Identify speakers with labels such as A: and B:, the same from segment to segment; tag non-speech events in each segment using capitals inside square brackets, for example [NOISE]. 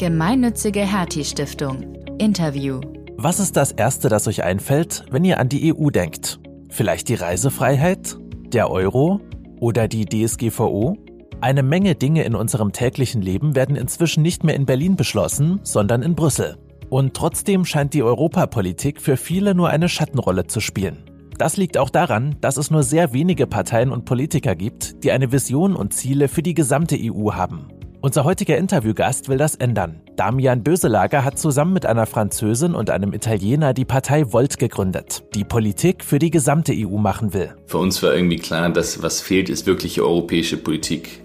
A: Gemeinnützige Hertie Stiftung. Interview.
B: Was ist das Erste, das euch einfällt, wenn ihr an die EU denkt? Vielleicht die Reisefreiheit? Der Euro? Oder die DSGVO? Eine Menge Dinge in unserem täglichen Leben werden inzwischen nicht mehr in Berlin beschlossen, sondern in Brüssel. Und trotzdem scheint die Europapolitik für viele nur eine Schattenrolle zu spielen. Das liegt auch daran, dass es nur sehr wenige Parteien und Politiker gibt, die eine Vision und Ziele für die gesamte EU haben. Unser heutiger Interviewgast will das ändern. Damian Böselager hat zusammen mit einer Französin und einem Italiener die Partei Volt gegründet, die Politik für die gesamte EU machen will.
C: Für uns war irgendwie klar, dass was fehlt, ist wirkliche europäische Politik.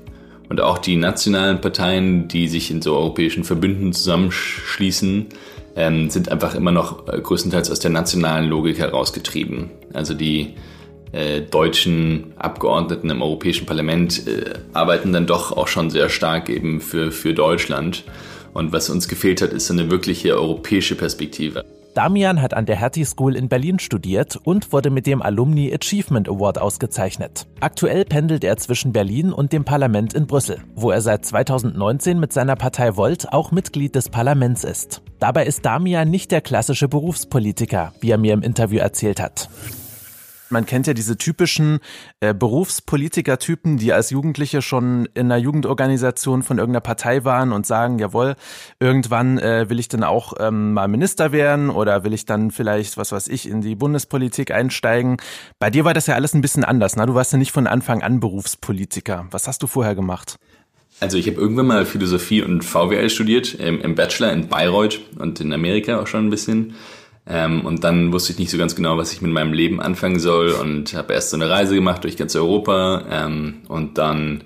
C: Und auch die nationalen Parteien, die sich in so europäischen Verbünden zusammenschließen, ähm, sind einfach immer noch äh, größtenteils aus der nationalen Logik herausgetrieben. Also die äh, deutschen Abgeordneten im Europäischen Parlament äh, arbeiten dann doch auch schon sehr stark eben für, für Deutschland. Und was uns gefehlt hat, ist eine wirkliche europäische Perspektive.
B: Damian hat an der Hertie School in Berlin studiert und wurde mit dem Alumni Achievement Award ausgezeichnet. Aktuell pendelt er zwischen Berlin und dem Parlament in Brüssel, wo er seit 2019 mit seiner Partei Volt auch Mitglied des Parlaments ist. Dabei ist Damian nicht der klassische Berufspolitiker, wie er mir im Interview erzählt hat. Man kennt ja diese typischen äh, Berufspolitiker-Typen, die als Jugendliche schon in einer Jugendorganisation von irgendeiner Partei waren und sagen, jawohl, irgendwann äh, will ich dann auch ähm, mal Minister werden oder will ich dann vielleicht, was weiß ich, in die Bundespolitik einsteigen. Bei dir war das ja alles ein bisschen anders. Ne? Du warst ja nicht von Anfang an Berufspolitiker. Was hast du vorher gemacht?
C: Also ich habe irgendwann mal Philosophie und VWL studiert, im, im Bachelor in Bayreuth und in Amerika auch schon ein bisschen. Ähm, und dann wusste ich nicht so ganz genau, was ich mit meinem Leben anfangen soll und habe erst so eine Reise gemacht durch ganz Europa ähm, und dann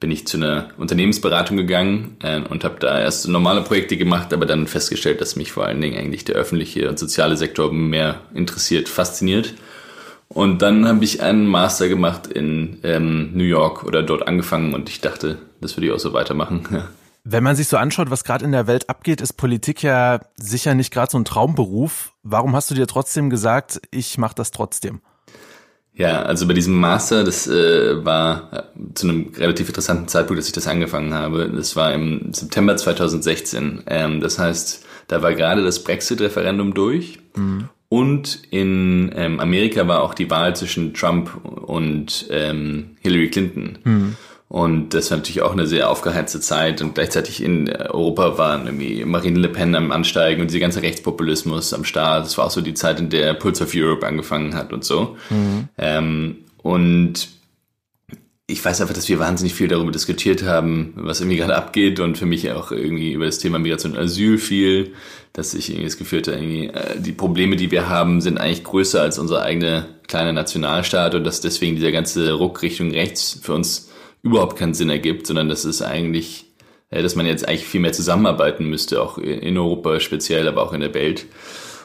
C: bin ich zu einer Unternehmensberatung gegangen äh, und habe da erst normale Projekte gemacht, aber dann festgestellt, dass mich vor allen Dingen eigentlich der öffentliche und soziale Sektor mehr interessiert, fasziniert. Und dann habe ich einen Master gemacht in ähm, New York oder dort angefangen und ich dachte, das würde ich auch so weitermachen. [LAUGHS]
B: Wenn man sich so anschaut, was gerade in der Welt abgeht, ist Politik ja sicher nicht gerade so ein Traumberuf. Warum hast du dir trotzdem gesagt, ich mache das trotzdem?
C: Ja, also bei diesem Master, das äh, war äh, zu einem relativ interessanten Zeitpunkt, dass ich das angefangen habe. Das war im September 2016. Ähm, das heißt, da war gerade das Brexit-Referendum durch. Mhm. Und in ähm, Amerika war auch die Wahl zwischen Trump und ähm, Hillary Clinton. Mhm. Und das war natürlich auch eine sehr aufgeheizte Zeit. Und gleichzeitig in Europa waren irgendwie Marine Le Pen am Ansteigen und dieser ganze Rechtspopulismus am Start. Das war auch so die Zeit, in der Pulse of Europe angefangen hat und so. Mhm. Ähm, und ich weiß einfach, dass wir wahnsinnig viel darüber diskutiert haben, was irgendwie gerade abgeht und für mich auch irgendwie über das Thema Migration und Asyl viel, dass ich irgendwie das Gefühl hatte, irgendwie, äh, die Probleme, die wir haben, sind eigentlich größer als unser eigener kleiner Nationalstaat und dass deswegen dieser ganze Ruck Richtung rechts für uns überhaupt keinen Sinn ergibt, sondern das ist eigentlich, dass man jetzt eigentlich viel mehr zusammenarbeiten müsste, auch in Europa speziell, aber auch in der Welt.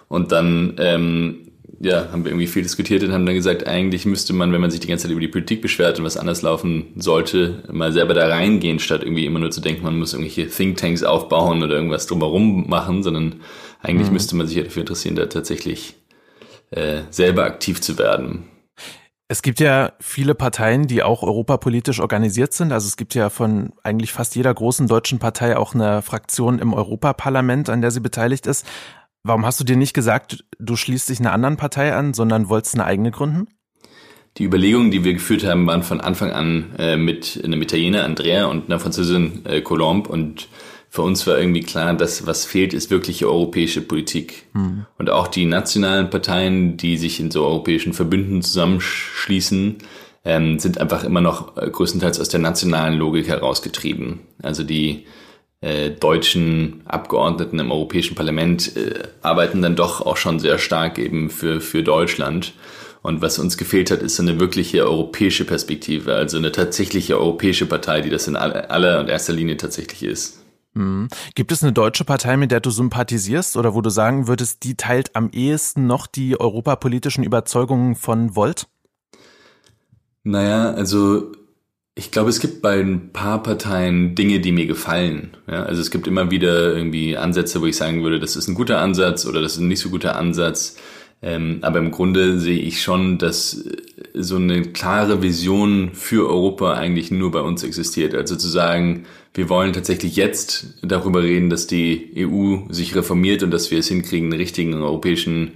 C: Und dann ähm, ja, haben wir irgendwie viel diskutiert und haben dann gesagt, eigentlich müsste man, wenn man sich die ganze Zeit über die Politik beschwert und was anders laufen sollte, mal selber da reingehen, statt irgendwie immer nur zu denken, man muss irgendwelche Thinktanks aufbauen oder irgendwas drumherum machen, sondern eigentlich mhm. müsste man sich ja dafür interessieren, da tatsächlich äh, selber aktiv zu werden.
B: Es gibt ja viele Parteien, die auch europapolitisch organisiert sind. Also es gibt ja von eigentlich fast jeder großen deutschen Partei auch eine Fraktion im Europaparlament, an der sie beteiligt ist. Warum hast du dir nicht gesagt, du schließt dich einer anderen Partei an, sondern wolltest eine eigene gründen?
C: Die Überlegungen, die wir geführt haben, waren von Anfang an äh, mit einem Italiener Andrea und einer Französin äh, Colombe und für uns war irgendwie klar, dass was fehlt, ist wirkliche europäische Politik. Mhm. Und auch die nationalen Parteien, die sich in so europäischen Verbünden zusammenschließen, ähm, sind einfach immer noch äh, größtenteils aus der nationalen Logik herausgetrieben. Also die äh, deutschen Abgeordneten im Europäischen Parlament äh, arbeiten dann doch auch schon sehr stark eben für, für Deutschland. Und was uns gefehlt hat, ist eine wirkliche europäische Perspektive, also eine tatsächliche europäische Partei, die das in aller, aller und erster Linie tatsächlich ist.
B: Mhm. Gibt es eine deutsche Partei, mit der du sympathisierst oder wo du sagen würdest, die teilt am ehesten noch die europapolitischen Überzeugungen von Volt?
C: Naja, also ich glaube, es gibt bei ein paar Parteien Dinge, die mir gefallen. Ja, also es gibt immer wieder irgendwie Ansätze, wo ich sagen würde, das ist ein guter Ansatz oder das ist ein nicht so guter Ansatz. Ähm, aber im Grunde sehe ich schon, dass so eine klare Vision für Europa eigentlich nur bei uns existiert. Also zu sagen, wir wollen tatsächlich jetzt darüber reden, dass die EU sich reformiert und dass wir es hinkriegen, einen richtigen europäischen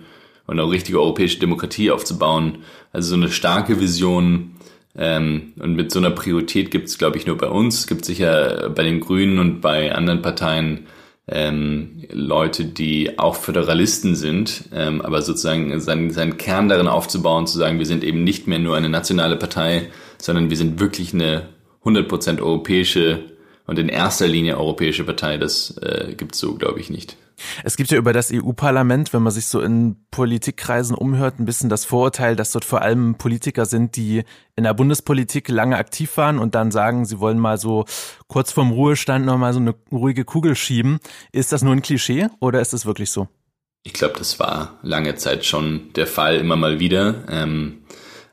C: und eine richtige europäische Demokratie aufzubauen. Also so eine starke Vision. Ähm, und mit so einer Priorität gibt es, glaube ich, nur bei uns. Es gibt sicher bei den Grünen und bei anderen Parteien ähm, Leute, die auch Föderalisten sind, ähm, aber sozusagen seinen, seinen Kern darin aufzubauen, zu sagen, wir sind eben nicht mehr nur eine nationale Partei, sondern wir sind wirklich eine 100% europäische und in erster Linie europäische Partei, das äh, gibt so, glaube ich, nicht.
B: Es gibt ja über das EU-Parlament, wenn man sich so in Politikkreisen umhört, ein bisschen das Vorurteil, dass dort vor allem Politiker sind, die in der Bundespolitik lange aktiv waren und dann sagen, sie wollen mal so kurz vorm Ruhestand noch mal so eine ruhige Kugel schieben. Ist das nur ein Klischee oder ist es wirklich so?
C: Ich glaube, das war lange Zeit schon der Fall, immer mal wieder. Ähm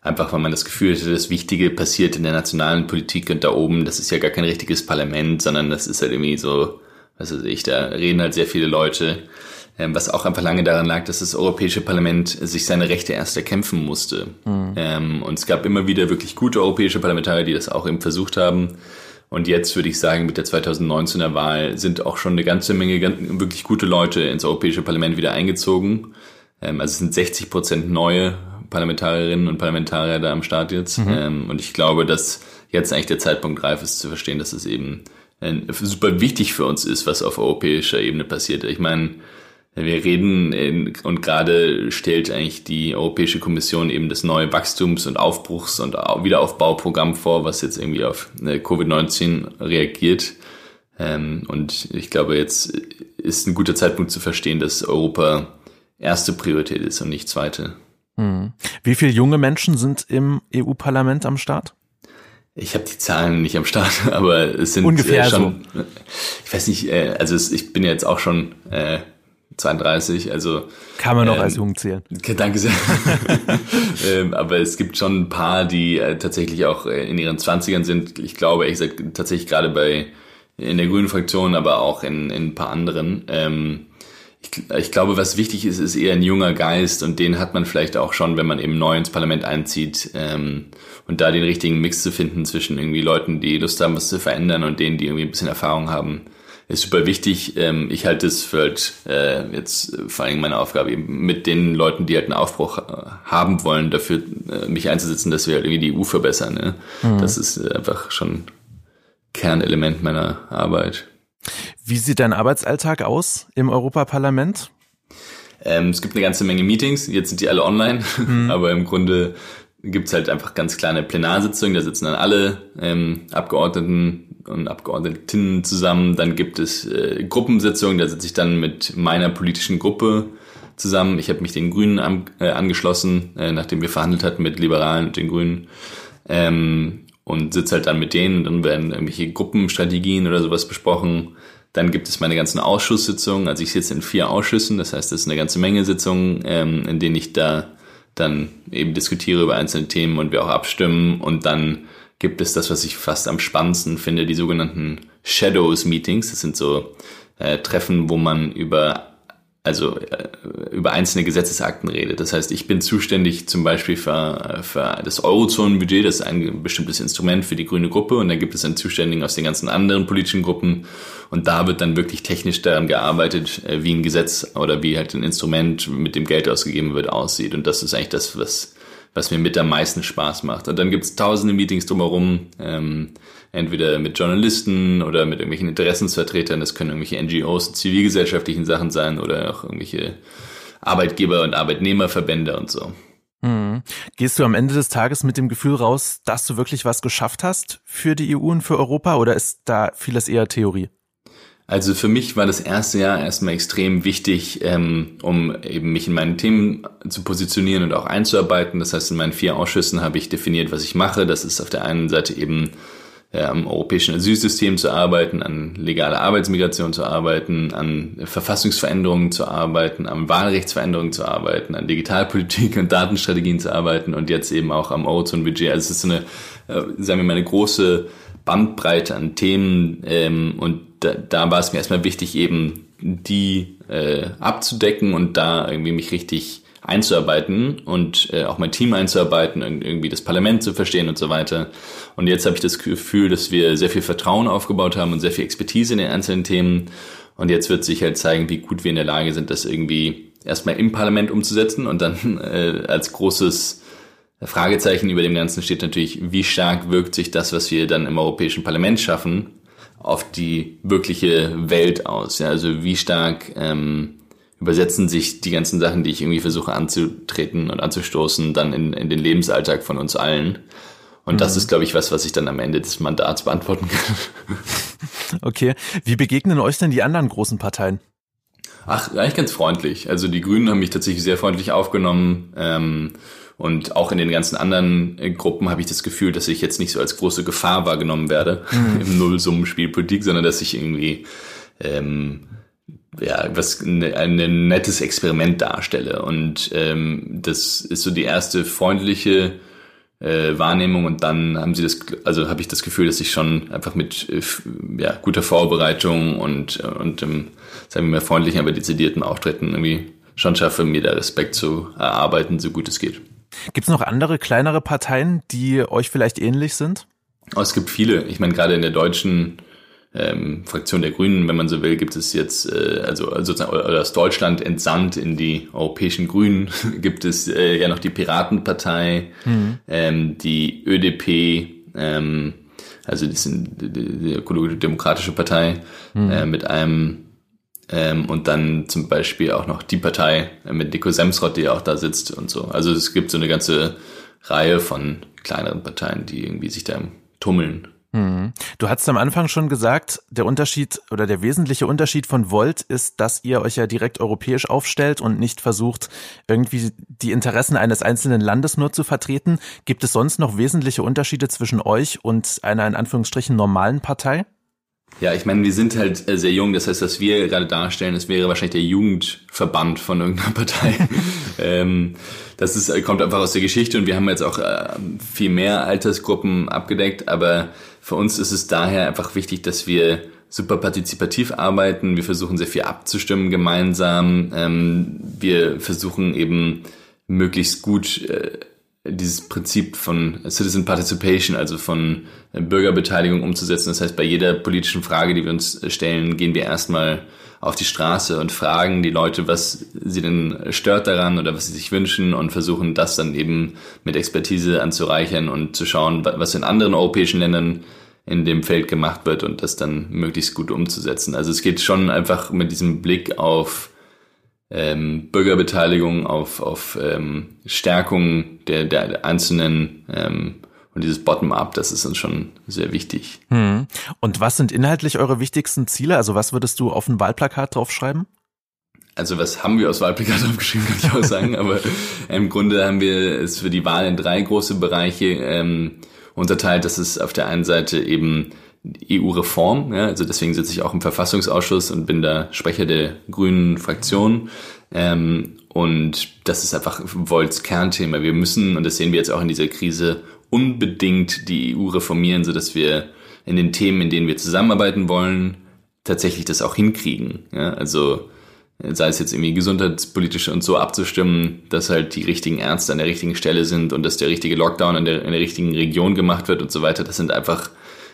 C: Einfach weil man das Gefühl hatte, das Wichtige passiert in der nationalen Politik und da oben, das ist ja gar kein richtiges Parlament, sondern das ist halt irgendwie so, was weiß ich, da reden halt sehr viele Leute. Ähm, was auch einfach lange daran lag, dass das Europäische Parlament sich seine Rechte erst erkämpfen musste. Mhm. Ähm, und es gab immer wieder wirklich gute europäische Parlamentarier, die das auch eben versucht haben. Und jetzt würde ich sagen, mit der 2019er Wahl sind auch schon eine ganze Menge wirklich gute Leute ins Europäische Parlament wieder eingezogen. Ähm, also es sind 60 Prozent neue Parlamentarierinnen und Parlamentarier da am Start jetzt. Mhm. Ähm, und ich glaube, dass jetzt eigentlich der Zeitpunkt reif ist zu verstehen, dass es eben super wichtig für uns ist, was auf europäischer Ebene passiert. Ich meine, wir reden in, und gerade stellt eigentlich die Europäische Kommission eben das neue Wachstums- und Aufbruchs- und Wiederaufbauprogramm vor, was jetzt irgendwie auf äh, Covid-19 reagiert. Ähm, und ich glaube, jetzt ist ein guter Zeitpunkt zu verstehen, dass Europa erste Priorität ist und nicht zweite.
B: Hm. Wie viele junge Menschen sind im EU-Parlament am Start?
C: Ich habe die Zahlen nicht am Start, [LAUGHS] aber es sind
B: ungefähr äh, schon. So.
C: Ich weiß nicht, äh, also es, ich bin ja jetzt auch schon äh, 32, also
B: kann man noch ähm, als jung zählen.
C: Danke sehr. [LAUGHS] [LAUGHS] ähm, aber es gibt schon ein paar, die äh, tatsächlich auch äh, in ihren 20ern sind. Ich glaube, ich sag tatsächlich gerade bei in der Grünen Fraktion, aber auch in, in ein paar anderen. Ähm, ich, ich, glaube, was wichtig ist, ist eher ein junger Geist und den hat man vielleicht auch schon, wenn man eben neu ins Parlament einzieht ähm, und da den richtigen Mix zu finden zwischen irgendwie Leuten, die Lust haben, was zu verändern und denen, die irgendwie ein bisschen Erfahrung haben, ist super wichtig. Ähm, ich halte es für halt äh, jetzt vor allem meine Aufgabe eben mit den Leuten, die halt einen Aufbruch äh, haben wollen, dafür äh, mich einzusetzen, dass wir halt irgendwie die EU verbessern. Ne? Mhm. Das ist äh, einfach schon Kernelement meiner Arbeit.
B: Wie sieht dein Arbeitsalltag aus im Europaparlament?
C: Ähm, es gibt eine ganze Menge Meetings, jetzt sind die alle online, mhm. [LAUGHS] aber im Grunde gibt's halt einfach ganz kleine Plenarsitzungen, da sitzen dann alle ähm, Abgeordneten und Abgeordnetinnen zusammen. Dann gibt es äh, Gruppensitzungen, da sitze ich dann mit meiner politischen Gruppe zusammen. Ich habe mich den Grünen an, äh, angeschlossen, äh, nachdem wir verhandelt hatten mit Liberalen und den Grünen. Ähm, und sitze halt dann mit denen dann werden irgendwelche Gruppenstrategien oder sowas besprochen. Dann gibt es meine ganzen Ausschusssitzungen. Also ich sitze in vier Ausschüssen, das heißt, das ist eine ganze Menge Sitzungen, ähm, in denen ich da dann eben diskutiere über einzelne Themen und wir auch abstimmen. Und dann gibt es das, was ich fast am spannendsten finde, die sogenannten Shadows Meetings. Das sind so äh, Treffen, wo man über also äh, über einzelne Gesetzesakten redet. Das heißt, ich bin zuständig zum Beispiel für, für das Eurozonenbudget, das ist ein bestimmtes Instrument für die grüne Gruppe und dann gibt es einen Zuständigen aus den ganzen anderen politischen Gruppen und da wird dann wirklich technisch daran gearbeitet, äh, wie ein Gesetz oder wie halt ein Instrument, mit dem Geld ausgegeben wird, aussieht. Und das ist eigentlich das, was, was mir mit am meisten Spaß macht. Und dann gibt es tausende Meetings drumherum. Ähm, entweder mit Journalisten oder mit irgendwelchen Interessensvertretern, das können irgendwelche NGOs, zivilgesellschaftlichen Sachen sein oder auch irgendwelche Arbeitgeber- und Arbeitnehmerverbände und so.
B: Mhm. Gehst du am Ende des Tages mit dem Gefühl raus, dass du wirklich was geschafft hast für die EU und für Europa oder ist da vieles eher Theorie?
C: Also für mich war das erste Jahr erstmal extrem wichtig, ähm, um eben mich in meinen Themen zu positionieren und auch einzuarbeiten. Das heißt, in meinen vier Ausschüssen habe ich definiert, was ich mache. Das ist auf der einen Seite eben am europäischen Asylsystem zu arbeiten, an legale Arbeitsmigration zu arbeiten, an Verfassungsveränderungen zu arbeiten, an Wahlrechtsveränderungen zu arbeiten, an Digitalpolitik und Datenstrategien zu arbeiten und jetzt eben auch am Ozone-Budget. Also es ist so eine, äh, sagen wir mal, eine große Bandbreite an Themen ähm, und da, da war es mir erstmal wichtig, eben die äh, abzudecken und da irgendwie mich richtig einzuarbeiten und äh, auch mein Team einzuarbeiten, irgendwie das Parlament zu verstehen und so weiter. Und jetzt habe ich das Gefühl, dass wir sehr viel Vertrauen aufgebaut haben und sehr viel Expertise in den einzelnen Themen. Und jetzt wird sich halt zeigen, wie gut wir in der Lage sind, das irgendwie erstmal im Parlament umzusetzen und dann [LAUGHS] äh, als großes Fragezeichen über dem Ganzen steht natürlich, wie stark wirkt sich das, was wir dann im Europäischen Parlament schaffen, auf die wirkliche Welt aus. Ja, also wie stark ähm, übersetzen sich die ganzen Sachen, die ich irgendwie versuche anzutreten und anzustoßen, dann in, in den Lebensalltag von uns allen. Und mhm. das ist, glaube ich, was, was ich dann am Ende des Mandats beantworten kann. [LAUGHS]
B: Okay. Wie begegnen euch denn die anderen großen Parteien?
C: Ach, eigentlich ganz freundlich. Also die Grünen haben mich tatsächlich sehr freundlich aufgenommen. Ähm, und auch in den ganzen anderen äh, Gruppen habe ich das Gefühl, dass ich jetzt nicht so als große Gefahr wahrgenommen werde mhm. [LAUGHS] im Nullsummenspiel Politik, sondern dass ich irgendwie ähm, ja, was ne, ein ne, nettes Experiment darstelle. Und ähm, das ist so die erste freundliche äh, Wahrnehmung und dann haben sie das, also habe ich das Gefühl, dass ich schon einfach mit äh, ja, guter Vorbereitung und, und ähm, sagen wir mal freundlichen, aber dezidierten Auftritten irgendwie schon schaffe, mir da Respekt zu erarbeiten, so gut es geht.
B: Gibt es noch andere kleinere Parteien, die euch vielleicht ähnlich sind?
C: Oh, es gibt viele. Ich meine, gerade in der deutschen ähm, Fraktion der Grünen, wenn man so will, gibt es jetzt, äh, also sozusagen aus Deutschland entsandt in die europäischen Grünen, [LAUGHS] gibt es äh, ja noch die Piratenpartei, mhm. ähm, die ÖDP, ähm, also die, sind, die, die Ökologische Demokratische Partei mhm. äh, mit einem ähm, und dann zum Beispiel auch noch die Partei mit Nico Semsrott, die auch da sitzt und so. Also es gibt so eine ganze Reihe von kleineren Parteien, die irgendwie sich da tummeln.
B: Mhm. Du hast am Anfang schon gesagt, der Unterschied oder der wesentliche Unterschied von Volt ist, dass ihr euch ja direkt europäisch aufstellt und nicht versucht, irgendwie die Interessen eines einzelnen Landes nur zu vertreten. Gibt es sonst noch wesentliche Unterschiede zwischen euch und einer in Anführungsstrichen normalen Partei?
C: Ja, ich meine, wir sind halt äh, sehr jung. Das heißt, was wir gerade darstellen, das wäre wahrscheinlich der Jugendverband von irgendeiner [LAUGHS] Partei. ähm, das ist, kommt einfach aus der Geschichte und wir haben jetzt auch äh, viel mehr Altersgruppen abgedeckt. Aber für uns ist es daher einfach wichtig, dass wir super partizipativ arbeiten. Wir versuchen sehr viel abzustimmen gemeinsam. Ähm, wir versuchen eben möglichst gut äh, dieses Prinzip von Citizen Participation, also von Bürgerbeteiligung umzusetzen. Das heißt, bei jeder politischen Frage, die wir uns stellen, gehen wir erstmal auf die Straße und fragen die Leute, was sie denn stört daran oder was sie sich wünschen und versuchen das dann eben mit Expertise anzureichern und zu schauen, was in anderen europäischen Ländern in dem Feld gemacht wird und das dann möglichst gut umzusetzen. Also es geht schon einfach mit diesem Blick auf ähm, Bürgerbeteiligung, auf, auf ähm, Stärkung der, der einzelnen ähm, und dieses Bottom-up, das ist uns schon sehr wichtig.
B: Hm. Und was sind inhaltlich eure wichtigsten Ziele? Also was würdest du auf ein Wahlplakat draufschreiben?
C: Also was haben wir aus Wahlplakat [LAUGHS] aufgeschrieben, kann ich auch sagen. Aber im Grunde haben wir es für die Wahl in drei große Bereiche ähm, unterteilt. Das ist auf der einen Seite eben EU-Reform. Ja, also deswegen sitze ich auch im Verfassungsausschuss und bin da Sprecher der grünen Fraktion. Ähm, und das ist einfach Volts Kernthema. Wir müssen, und das sehen wir jetzt auch in dieser Krise, unbedingt die EU reformieren, so dass wir in den Themen, in denen wir zusammenarbeiten wollen, tatsächlich das auch hinkriegen. Ja, also sei es jetzt irgendwie gesundheitspolitisch und so abzustimmen, dass halt die richtigen Ärzte an der richtigen Stelle sind und dass der richtige Lockdown in der, in der richtigen Region gemacht wird und so weiter. Das sind einfach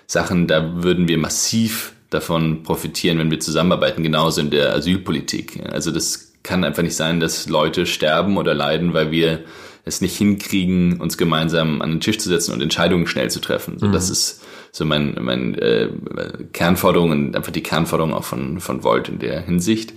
C: Sachen, da würden wir massiv davon profitieren, wenn wir zusammenarbeiten, genauso in der Asylpolitik. Also das kann einfach nicht sein, dass Leute sterben oder leiden, weil wir es nicht hinkriegen, uns gemeinsam an den Tisch zu setzen und Entscheidungen schnell zu treffen. So, mhm. Das ist so mein, mein äh, Kernforderung und einfach die Kernforderung auch von, von Volt in der Hinsicht.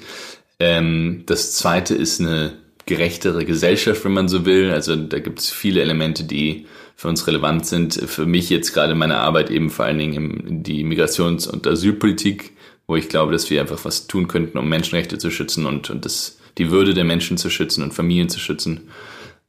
C: Ähm, das zweite ist eine gerechtere Gesellschaft, wenn man so will. Also da gibt es viele Elemente, die für uns relevant sind. Für mich jetzt gerade meine Arbeit eben vor allen Dingen in die Migrations- und Asylpolitik, wo ich glaube, dass wir einfach was tun könnten, um Menschenrechte zu schützen und, und das, die Würde der Menschen zu schützen und Familien zu schützen.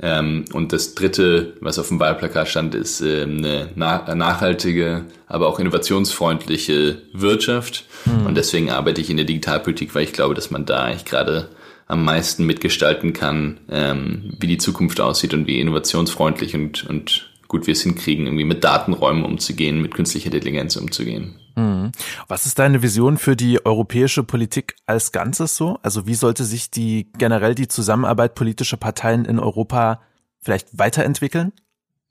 C: Ähm, und das dritte, was auf dem Wahlplakat stand, ist äh, eine na nachhaltige, aber auch innovationsfreundliche Wirtschaft. Mhm. Und deswegen arbeite ich in der Digitalpolitik, weil ich glaube, dass man da eigentlich gerade am meisten mitgestalten kann, ähm, wie die Zukunft aussieht und wie innovationsfreundlich und, und gut wir es hinkriegen, irgendwie mit Datenräumen umzugehen, mit künstlicher Intelligenz umzugehen.
B: Mhm. Was ist deine Vision für die europäische Politik als Ganzes so? Also wie sollte sich die generell die Zusammenarbeit politischer Parteien in Europa vielleicht weiterentwickeln?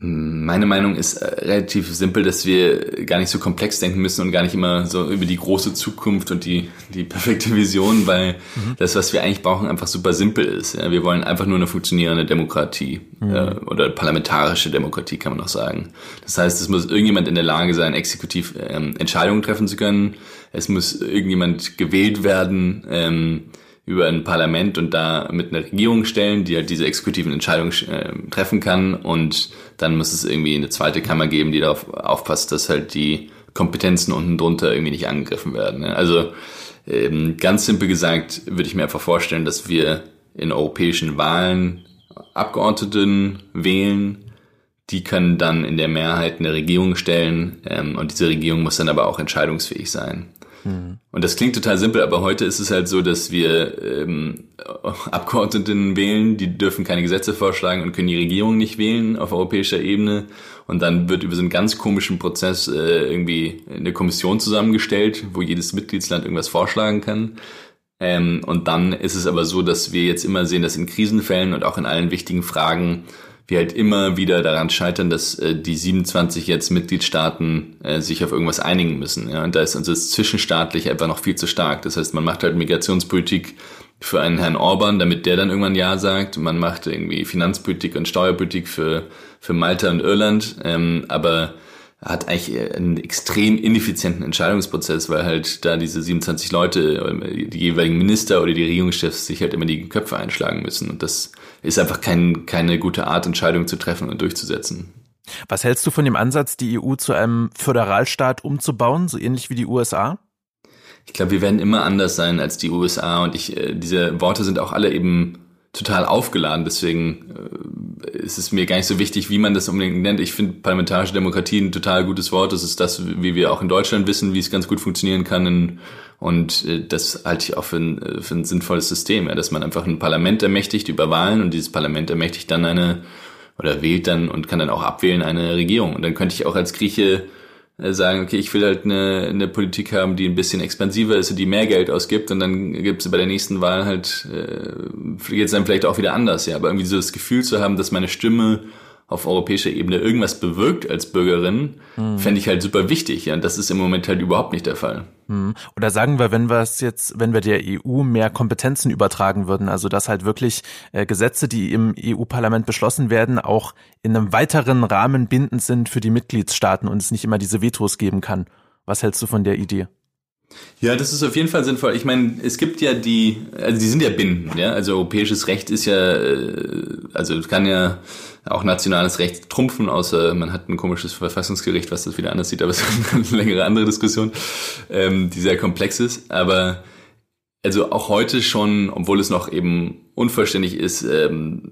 C: Meine Meinung ist äh, relativ simpel, dass wir gar nicht so komplex denken müssen und gar nicht immer so über die große Zukunft und die, die perfekte Vision, weil mhm. das, was wir eigentlich brauchen, einfach super simpel ist. Ja, wir wollen einfach nur eine funktionierende Demokratie mhm. äh, oder parlamentarische Demokratie, kann man auch sagen. Das heißt, es muss irgendjemand in der Lage sein, exekutiv ähm, Entscheidungen treffen zu können. Es muss irgendjemand gewählt werden. Ähm, über ein Parlament und da mit einer Regierung stellen, die halt diese exekutiven Entscheidungen äh, treffen kann und dann muss es irgendwie eine zweite Kammer geben, die darauf aufpasst, dass halt die Kompetenzen unten drunter irgendwie nicht angegriffen werden. Ne? Also ähm, ganz simpel gesagt würde ich mir einfach vorstellen, dass wir in europäischen Wahlen Abgeordneten wählen, die können dann in der Mehrheit eine Regierung stellen ähm, und diese Regierung muss dann aber auch entscheidungsfähig sein. Und das klingt total simpel, aber heute ist es halt so, dass wir ähm, Abgeordneten wählen, die dürfen keine Gesetze vorschlagen und können die Regierung nicht wählen auf europäischer Ebene. Und dann wird über so einen ganz komischen Prozess äh, irgendwie eine Kommission zusammengestellt, wo jedes Mitgliedsland irgendwas vorschlagen kann. Ähm, und dann ist es aber so, dass wir jetzt immer sehen, dass in Krisenfällen und auch in allen wichtigen Fragen wir halt immer wieder daran scheitern, dass äh, die 27 jetzt Mitgliedstaaten äh, sich auf irgendwas einigen müssen. Ja? Und da ist also das zwischenstaatlich einfach noch viel zu stark. Das heißt, man macht halt Migrationspolitik für einen Herrn Orban, damit der dann irgendwann Ja sagt. Man macht irgendwie Finanzpolitik und Steuerpolitik für, für Malta und Irland. Ähm, aber hat eigentlich einen extrem ineffizienten Entscheidungsprozess, weil halt da diese 27 Leute, die jeweiligen Minister oder die Regierungschefs sich halt immer die Köpfe einschlagen müssen. Und das ist einfach kein, keine gute Art, Entscheidungen zu treffen und durchzusetzen.
B: Was hältst du von dem Ansatz, die EU zu einem Föderalstaat umzubauen, so ähnlich wie die USA?
C: Ich glaube, wir werden immer anders sein als die USA und ich, äh, diese Worte sind auch alle eben total aufgeladen. Deswegen äh, ist es mir gar nicht so wichtig, wie man das unbedingt nennt. Ich finde parlamentarische Demokratie ein total gutes Wort. Das ist das, wie wir auch in Deutschland wissen, wie es ganz gut funktionieren kann. Und äh, das halte ich auch für ein, äh, für ein sinnvolles System, ja, dass man einfach ein Parlament ermächtigt über Wahlen und dieses Parlament ermächtigt dann eine oder wählt dann und kann dann auch abwählen eine Regierung. Und dann könnte ich auch als Grieche sagen, okay, ich will halt eine, eine Politik haben, die ein bisschen expansiver ist und die mehr Geld ausgibt und dann gibt es bei der nächsten Wahl halt, äh, geht es dann vielleicht auch wieder anders, ja. Aber irgendwie so das Gefühl zu haben, dass meine Stimme auf europäischer Ebene irgendwas bewirkt als Bürgerin, mhm. fände ich halt super wichtig. Ja, und das ist im Moment halt überhaupt nicht der Fall.
B: Mhm. Oder sagen wir, wenn wir es jetzt, wenn wir der EU mehr Kompetenzen übertragen würden, also dass halt wirklich äh, Gesetze, die im EU-Parlament beschlossen werden, auch in einem weiteren Rahmen bindend sind für die Mitgliedstaaten und es nicht immer diese Vetos geben kann. Was hältst du von der Idee?
C: Ja, das ist auf jeden Fall sinnvoll. Ich meine, es gibt ja die, also die sind ja bindend, ja. Also europäisches Recht ist ja, äh, also kann ja auch nationales Recht trumpfen, außer man hat ein komisches Verfassungsgericht, was das wieder anders sieht, aber es ist eine längere andere Diskussion, ähm, die sehr komplex ist. Aber also auch heute schon, obwohl es noch eben unvollständig ist, ähm,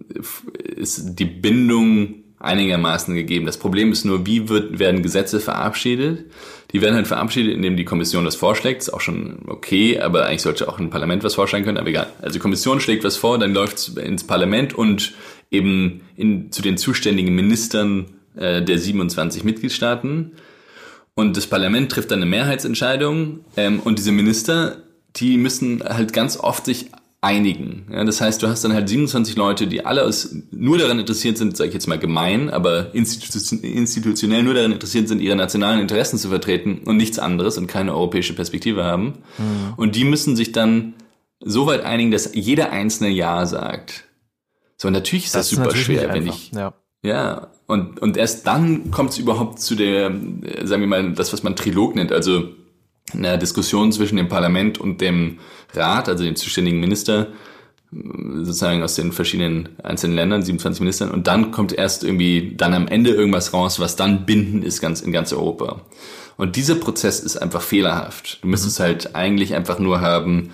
C: ist die Bindung einigermaßen gegeben. Das Problem ist nur, wie wird, werden Gesetze verabschiedet? Die werden halt verabschiedet, indem die Kommission das vorschlägt. Ist auch schon okay, aber eigentlich sollte auch ein Parlament was vorschlagen können, aber egal. Also die Kommission schlägt was vor, dann läuft es ins Parlament und eben in, zu den zuständigen Ministern äh, der 27 Mitgliedstaaten. Und das Parlament trifft dann eine Mehrheitsentscheidung ähm, und diese Minister, die müssen halt ganz oft sich einigen. Ja, das heißt, du hast dann halt 27 Leute, die alle aus, nur daran interessiert sind, sage ich jetzt mal gemein, aber institutionell nur daran interessiert sind, ihre nationalen Interessen zu vertreten und nichts anderes und keine europäische Perspektive haben. Mhm. Und die müssen sich dann so weit einigen, dass jeder einzelne Ja sagt. So, natürlich ist das, das super ist schwer, wenn ich. Ja. ja. Und, und erst dann kommt es überhaupt zu der, äh, sagen wir mal, das, was man Trilog nennt, also einer Diskussion zwischen dem Parlament und dem Rat, also dem zuständigen Minister, sozusagen aus den verschiedenen einzelnen Ländern, 27 Ministern, und dann kommt erst irgendwie dann am Ende irgendwas raus, was dann bindend ist ganz in ganz Europa. Und dieser Prozess ist einfach fehlerhaft. Du müsstest mhm. halt eigentlich einfach nur haben,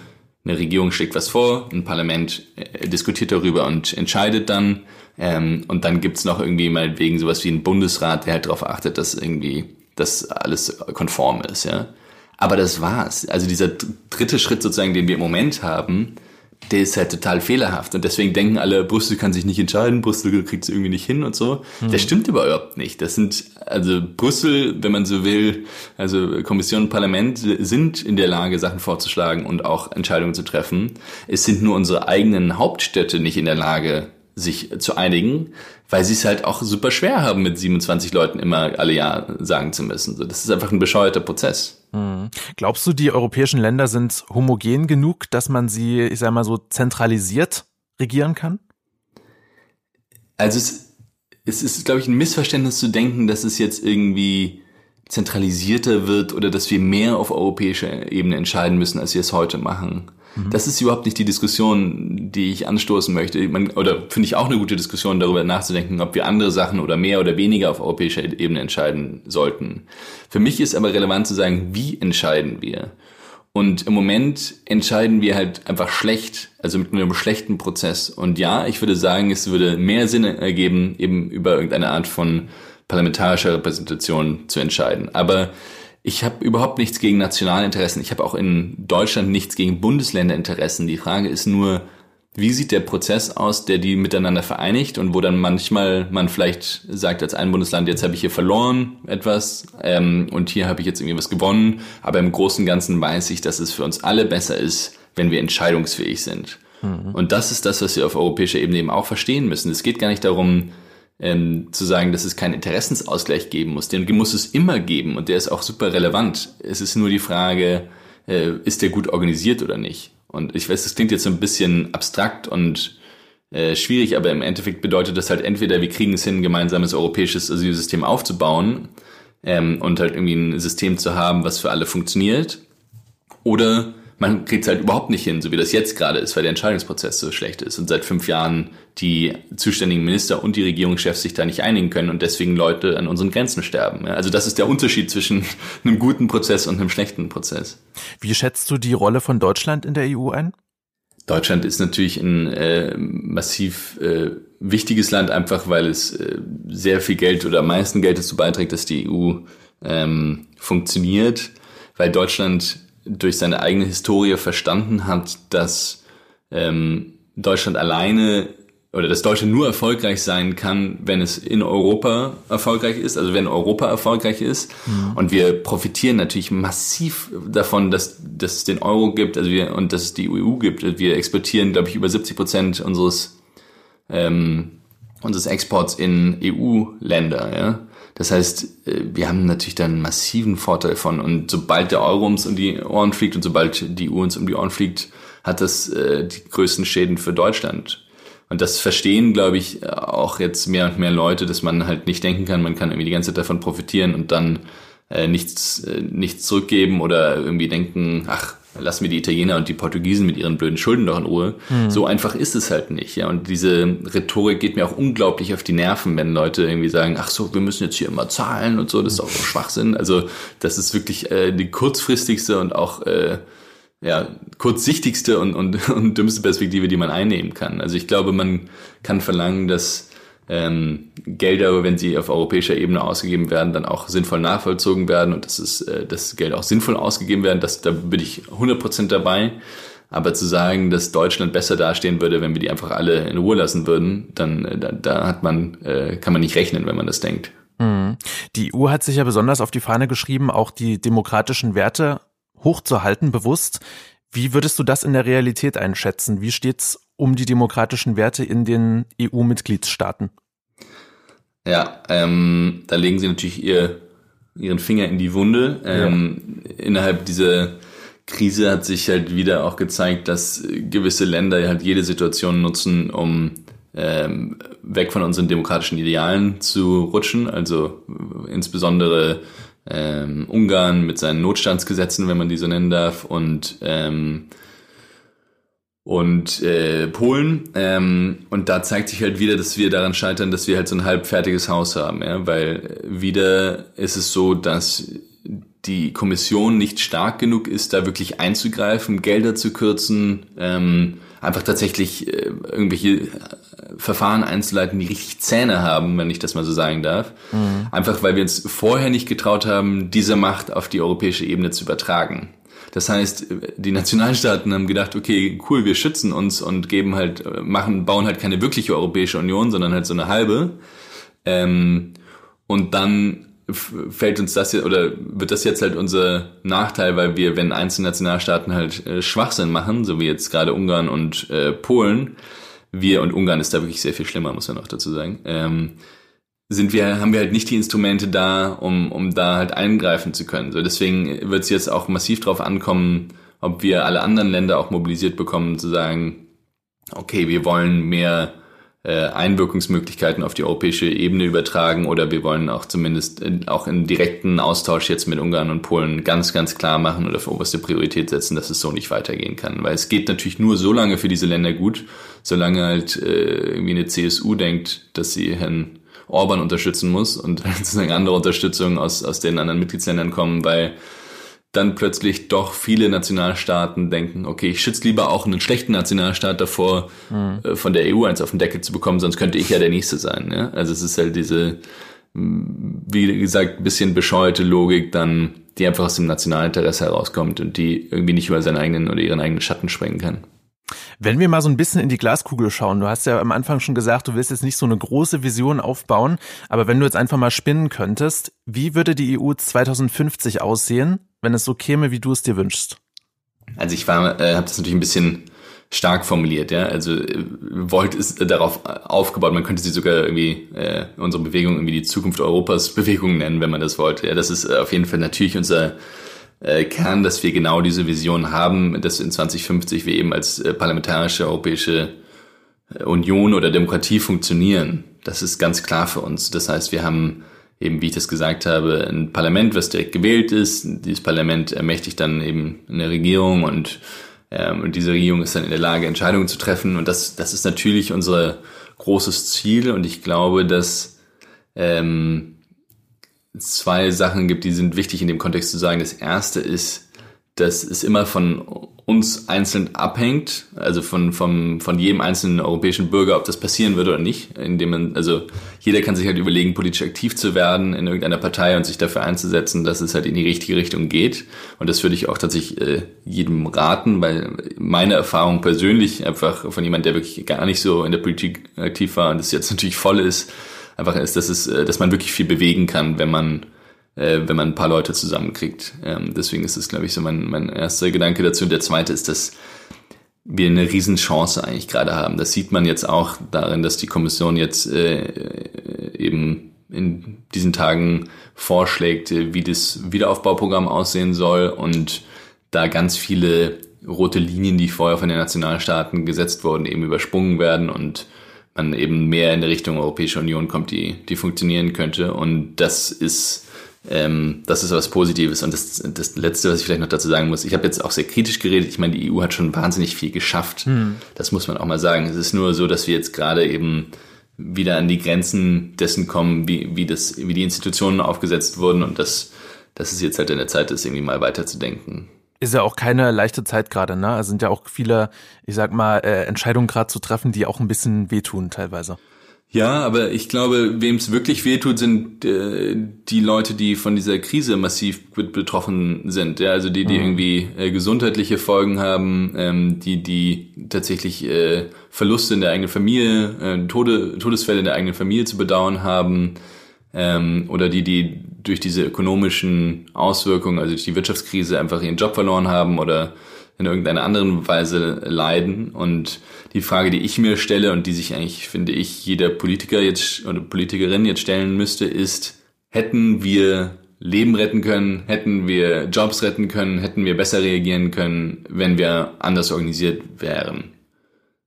C: eine Regierung schlägt was vor, ein Parlament äh, diskutiert darüber und entscheidet dann. Ähm, und dann gibt's noch irgendwie mal wegen sowas wie einen Bundesrat, der halt darauf achtet, dass irgendwie das alles konform ist, ja. Aber das war's. Also dieser dritte Schritt sozusagen, den wir im Moment haben, der ist halt total fehlerhaft. Und deswegen denken alle, Brüssel kann sich nicht entscheiden, Brüssel kriegt es irgendwie nicht hin und so. Mhm. Das stimmt überhaupt nicht. Das sind, also Brüssel, wenn man so will, also Kommission und Parlament sind in der Lage, Sachen vorzuschlagen und auch Entscheidungen zu treffen. Es sind nur unsere eigenen Hauptstädte nicht in der Lage, sich zu einigen, weil sie es halt auch super schwer haben, mit 27 Leuten immer alle Ja sagen zu müssen. So, das ist einfach ein bescheuerter Prozess.
B: Mhm. Glaubst du, die europäischen Länder sind homogen genug, dass man sie, ich sag mal so, zentralisiert regieren kann?
C: Also es, es ist, glaube ich, ein Missverständnis zu denken, dass es jetzt irgendwie zentralisierter wird oder dass wir mehr auf europäischer Ebene entscheiden müssen, als wir es heute machen. Mhm. Das ist überhaupt nicht die Diskussion, die ich anstoßen möchte. Man, oder finde ich auch eine gute Diskussion, darüber nachzudenken, ob wir andere Sachen oder mehr oder weniger auf europäischer Ebene entscheiden sollten. Für mich ist aber relevant zu sagen, wie entscheiden wir? Und im Moment entscheiden wir halt einfach schlecht, also mit einem schlechten Prozess. Und ja, ich würde sagen, es würde mehr Sinn ergeben, eben über irgendeine Art von parlamentarischer Repräsentation zu entscheiden. Aber ich habe überhaupt nichts gegen nationale Interessen. Ich habe auch in Deutschland nichts gegen Bundesländerinteressen. Die Frage ist nur, wie sieht der Prozess aus, der die miteinander vereinigt und wo dann manchmal man vielleicht sagt als ein Bundesland, jetzt habe ich hier verloren etwas ähm, und hier habe ich jetzt irgendwie was gewonnen, aber im Großen und Ganzen weiß ich, dass es für uns alle besser ist, wenn wir entscheidungsfähig sind. Mhm. Und das ist das, was wir auf europäischer Ebene eben auch verstehen müssen. Es geht gar nicht darum, ähm, zu sagen, dass es keinen Interessensausgleich geben muss. Den muss es immer geben und der ist auch super relevant. Es ist nur die Frage, äh, ist der gut organisiert oder nicht? Und ich weiß, das klingt jetzt so ein bisschen abstrakt und äh, schwierig, aber im Endeffekt bedeutet das halt entweder, wir kriegen es hin, ein gemeinsames europäisches Asylsystem aufzubauen ähm, und halt irgendwie ein System zu haben, was für alle funktioniert, oder man kriegt es halt überhaupt nicht hin, so wie das jetzt gerade ist, weil der Entscheidungsprozess so schlecht ist und seit fünf Jahren die zuständigen Minister und die Regierungschefs sich da nicht einigen können und deswegen Leute an unseren Grenzen sterben. Also das ist der Unterschied zwischen [LAUGHS] einem guten Prozess und einem schlechten Prozess.
B: Wie schätzt du die Rolle von Deutschland in der EU ein?
C: Deutschland ist natürlich ein äh, massiv äh, wichtiges Land, einfach weil es äh, sehr viel Geld oder am meisten Geld dazu beiträgt, dass die EU ähm, funktioniert, weil Deutschland durch seine eigene Historie verstanden hat, dass ähm, Deutschland alleine oder dass Deutschland nur erfolgreich sein kann, wenn es in Europa erfolgreich ist, also wenn Europa erfolgreich ist. Mhm. Und wir profitieren natürlich massiv davon, dass, dass es den Euro gibt, also wir und dass es die EU gibt. Wir exportieren, glaube ich, über 70 Prozent unseres ähm, unseres Exports in EU-Länder. Ja? Das heißt, äh, wir haben natürlich dann einen massiven Vorteil von. Und sobald der Euro uns um die Ohren fliegt und sobald die EU uns um die Ohren fliegt, hat das äh, die größten Schäden für Deutschland. Und das verstehen, glaube ich, auch jetzt mehr und mehr Leute, dass man halt nicht denken kann, man kann irgendwie die ganze Zeit davon profitieren und dann äh, nichts, äh, nichts zurückgeben oder irgendwie denken, ach, lass mir die Italiener und die Portugiesen mit ihren blöden Schulden doch in Ruhe. Mhm. So einfach ist es halt nicht. Ja, und diese Rhetorik geht mir auch unglaublich auf die Nerven, wenn Leute irgendwie sagen, ach so, wir müssen jetzt hier immer zahlen und so, das ist auch so Schwachsinn. Also das ist wirklich äh, die kurzfristigste und auch äh, ja, kurzsichtigste und, und, [LAUGHS] und dümmste Perspektive, die man einnehmen kann. Also ich glaube, man kann verlangen, dass ähm, Gelder, wenn sie auf europäischer Ebene ausgegeben werden, dann auch sinnvoll nachvollzogen werden und dass es, äh, das Geld auch sinnvoll ausgegeben werden, das, da bin ich 100% dabei. Aber zu sagen, dass Deutschland besser dastehen würde, wenn wir die einfach alle in Ruhe lassen würden, dann äh, da, da hat man, äh, kann man nicht rechnen, wenn man das denkt.
B: Mhm. Die EU hat sich ja besonders auf die Fahne geschrieben, auch die demokratischen Werte hochzuhalten, bewusst. Wie würdest du das in der Realität einschätzen? Wie steht's um die demokratischen Werte in den EU-Mitgliedstaaten?
C: Ja, ähm, da legen sie natürlich ihr, ihren Finger in die Wunde. Ähm, ja. Innerhalb dieser Krise hat sich halt wieder auch gezeigt, dass gewisse Länder halt jede Situation nutzen, um ähm, weg von unseren demokratischen Idealen zu rutschen. Also insbesondere ähm, Ungarn mit seinen Notstandsgesetzen, wenn man die so nennen darf, und ähm, und äh, Polen. Ähm, und da zeigt sich halt wieder, dass wir daran scheitern, dass wir halt so ein halbfertiges Haus haben, ja? weil wieder ist es so, dass die Kommission nicht stark genug ist, da wirklich einzugreifen, Gelder zu kürzen, ähm, einfach tatsächlich äh, irgendwelche äh, Verfahren einzuleiten, die richtig Zähne haben, wenn ich das mal so sagen darf. Mhm. Einfach weil wir uns vorher nicht getraut haben, diese Macht auf die europäische Ebene zu übertragen. Das heißt, die Nationalstaaten haben gedacht, okay, cool, wir schützen uns und geben halt, machen, bauen halt keine wirkliche Europäische Union, sondern halt so eine halbe. Ähm, und dann fällt uns das jetzt oder wird das jetzt halt unser Nachteil, weil wir, wenn einzelne Nationalstaaten halt äh, Schwachsinn machen, so wie jetzt gerade Ungarn und äh, Polen, wir und Ungarn ist da wirklich sehr viel schlimmer, muss man auch dazu sagen. Ähm, sind wir, haben wir halt nicht die Instrumente da, um, um da halt eingreifen zu können. So deswegen wird es jetzt auch massiv drauf ankommen, ob wir alle anderen Länder auch mobilisiert bekommen, zu sagen, okay, wir wollen mehr Einwirkungsmöglichkeiten auf die europäische Ebene übertragen oder wir wollen auch zumindest in, auch in direkten Austausch jetzt mit Ungarn und Polen ganz, ganz klar machen oder für oberste Priorität setzen, dass es so nicht weitergehen kann. Weil es geht natürlich nur so lange für diese Länder gut, solange halt äh, irgendwie eine CSU denkt, dass sie Herrn Orban unterstützen muss und [LAUGHS] sozusagen andere Unterstützung aus, aus den anderen Mitgliedsländern kommen, weil dann plötzlich doch viele Nationalstaaten denken, okay, ich schütze lieber auch einen schlechten Nationalstaat davor, mhm. von der EU eins auf den Deckel zu bekommen, sonst könnte ich ja der Nächste sein. Ja? Also es ist halt diese, wie gesagt, bisschen bescheuerte Logik dann, die einfach aus dem Nationalinteresse herauskommt und die irgendwie nicht über seinen eigenen oder ihren eigenen Schatten sprengen kann.
B: Wenn wir mal so ein bisschen in die Glaskugel schauen, du hast ja am Anfang schon gesagt, du willst jetzt nicht so eine große Vision aufbauen, aber wenn du jetzt einfach mal spinnen könntest, wie würde die EU 2050 aussehen, wenn es so käme, wie du es dir wünschst?
C: Also ich war, äh, habe das natürlich ein bisschen stark formuliert, ja. Also äh, Volt ist darauf aufgebaut, man könnte sie sogar irgendwie äh, unsere Bewegung irgendwie die Zukunft Europas Bewegung nennen, wenn man das wollte. Ja, das ist äh, auf jeden Fall natürlich unser äh, Kern, dass wir genau diese Vision haben, dass in 2050 wir eben als äh, parlamentarische Europäische äh, Union oder Demokratie funktionieren. Das ist ganz klar für uns. Das heißt, wir haben eben, wie ich das gesagt habe, ein Parlament, was direkt gewählt ist. Dieses Parlament ermächtigt dann eben eine Regierung und, ähm, und diese Regierung ist dann in der Lage, Entscheidungen zu treffen. Und das, das ist natürlich unser großes Ziel. Und ich glaube, dass ähm, zwei Sachen gibt, die sind wichtig in dem Kontext zu sagen. Das erste ist, dass es immer von uns einzeln abhängt, also von, vom, von jedem einzelnen europäischen Bürger, ob das passieren würde oder nicht, indem man, also jeder kann sich halt überlegen, politisch aktiv zu werden in irgendeiner Partei und sich dafür einzusetzen, dass es halt in die richtige Richtung geht. Und das würde ich auch tatsächlich äh, jedem raten, weil meine Erfahrung persönlich einfach von jemand, der wirklich gar nicht so in der Politik aktiv war und das jetzt natürlich voll ist, einfach ist, dass es, äh, dass man wirklich viel bewegen kann, wenn man äh, wenn man ein paar Leute zusammenkriegt. Ähm, deswegen ist das, glaube ich, so mein, mein erster Gedanke dazu. Und der zweite ist, dass wir eine Riesenchance eigentlich gerade haben. Das sieht man jetzt auch darin, dass die Kommission jetzt äh, eben in diesen Tagen vorschlägt, wie das Wiederaufbauprogramm aussehen soll und da ganz viele rote Linien, die vorher von den Nationalstaaten gesetzt wurden, eben übersprungen werden und man eben mehr in der Richtung Europäische Union kommt, die, die funktionieren könnte. Und das ist, ähm, das ist was Positives. Und das, das Letzte, was ich vielleicht noch dazu sagen muss, ich habe jetzt auch sehr kritisch geredet. Ich meine, die EU hat schon wahnsinnig viel geschafft. Hm. Das muss man auch mal sagen. Es ist nur so, dass wir jetzt gerade eben wieder an die Grenzen dessen kommen, wie, wie, das, wie die Institutionen aufgesetzt wurden und dass, dass es jetzt halt in der Zeit ist, irgendwie mal weiterzudenken
B: ist ja auch keine leichte Zeit gerade, ne? Also sind ja auch viele, ich sag mal, äh, Entscheidungen gerade zu treffen, die auch ein bisschen wehtun teilweise.
C: Ja, aber ich glaube, wem es wirklich wehtut, sind äh, die Leute, die von dieser Krise massiv betroffen sind. Ja, also die, die mhm. irgendwie äh, gesundheitliche Folgen haben, ähm, die, die tatsächlich äh, Verluste in der eigenen Familie, äh, Tode, Todesfälle in der eigenen Familie zu bedauern haben, ähm, oder die, die durch diese ökonomischen Auswirkungen, also durch die Wirtschaftskrise einfach ihren Job verloren haben oder in irgendeiner anderen Weise leiden. Und die Frage, die ich mir stelle und die sich eigentlich, finde ich, jeder Politiker jetzt oder Politikerin jetzt stellen müsste, ist, hätten wir Leben retten können, hätten wir Jobs retten können, hätten wir besser reagieren können, wenn wir anders organisiert wären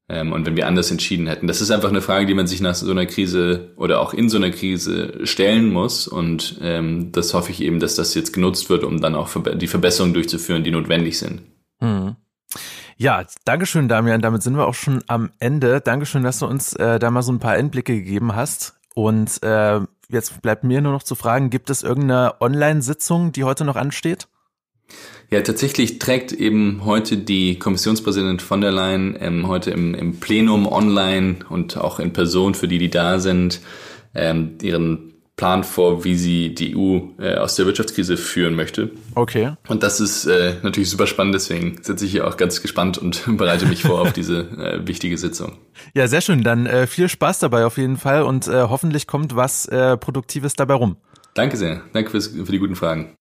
C: ähm, und wenn wir anders entschieden hätten. Das ist einfach eine Frage, die man sich nach so einer Krise oder auch in so einer Krise stellen muss. Und ähm, das hoffe ich eben, dass das jetzt genutzt wird, um dann auch die Verbesserungen durchzuführen, die notwendig sind.
B: Mhm. Ja, Dankeschön, Damian. Damit sind wir auch schon am Ende. Dankeschön, dass du uns äh, da mal so ein paar Einblicke gegeben hast. Und äh, jetzt bleibt mir nur noch zu fragen, gibt es irgendeine Online-Sitzung, die heute noch ansteht?
C: Ja, tatsächlich trägt eben heute die Kommissionspräsidentin von der Leyen ähm, heute im, im Plenum online und auch in Person für die, die da sind, ähm, ihren Plan vor, wie sie die EU äh, aus der Wirtschaftskrise führen möchte.
B: Okay.
C: Und das ist äh, natürlich super spannend, deswegen sitze ich hier auch ganz gespannt und [LAUGHS] bereite mich vor auf diese äh, wichtige Sitzung.
B: Ja, sehr schön. Dann äh, viel Spaß dabei auf jeden Fall und äh, hoffentlich kommt was äh, Produktives dabei rum.
C: Danke sehr. Danke fürs, für die guten Fragen.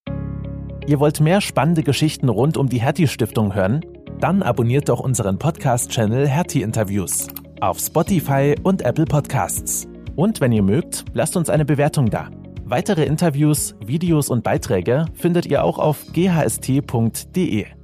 B: Ihr wollt mehr spannende Geschichten rund um die Hertie Stiftung hören? Dann abonniert doch unseren Podcast-Channel Hertie Interviews auf Spotify und Apple Podcasts. Und wenn ihr mögt, lasst uns eine Bewertung da. Weitere Interviews, Videos und Beiträge findet ihr auch auf ghst.de.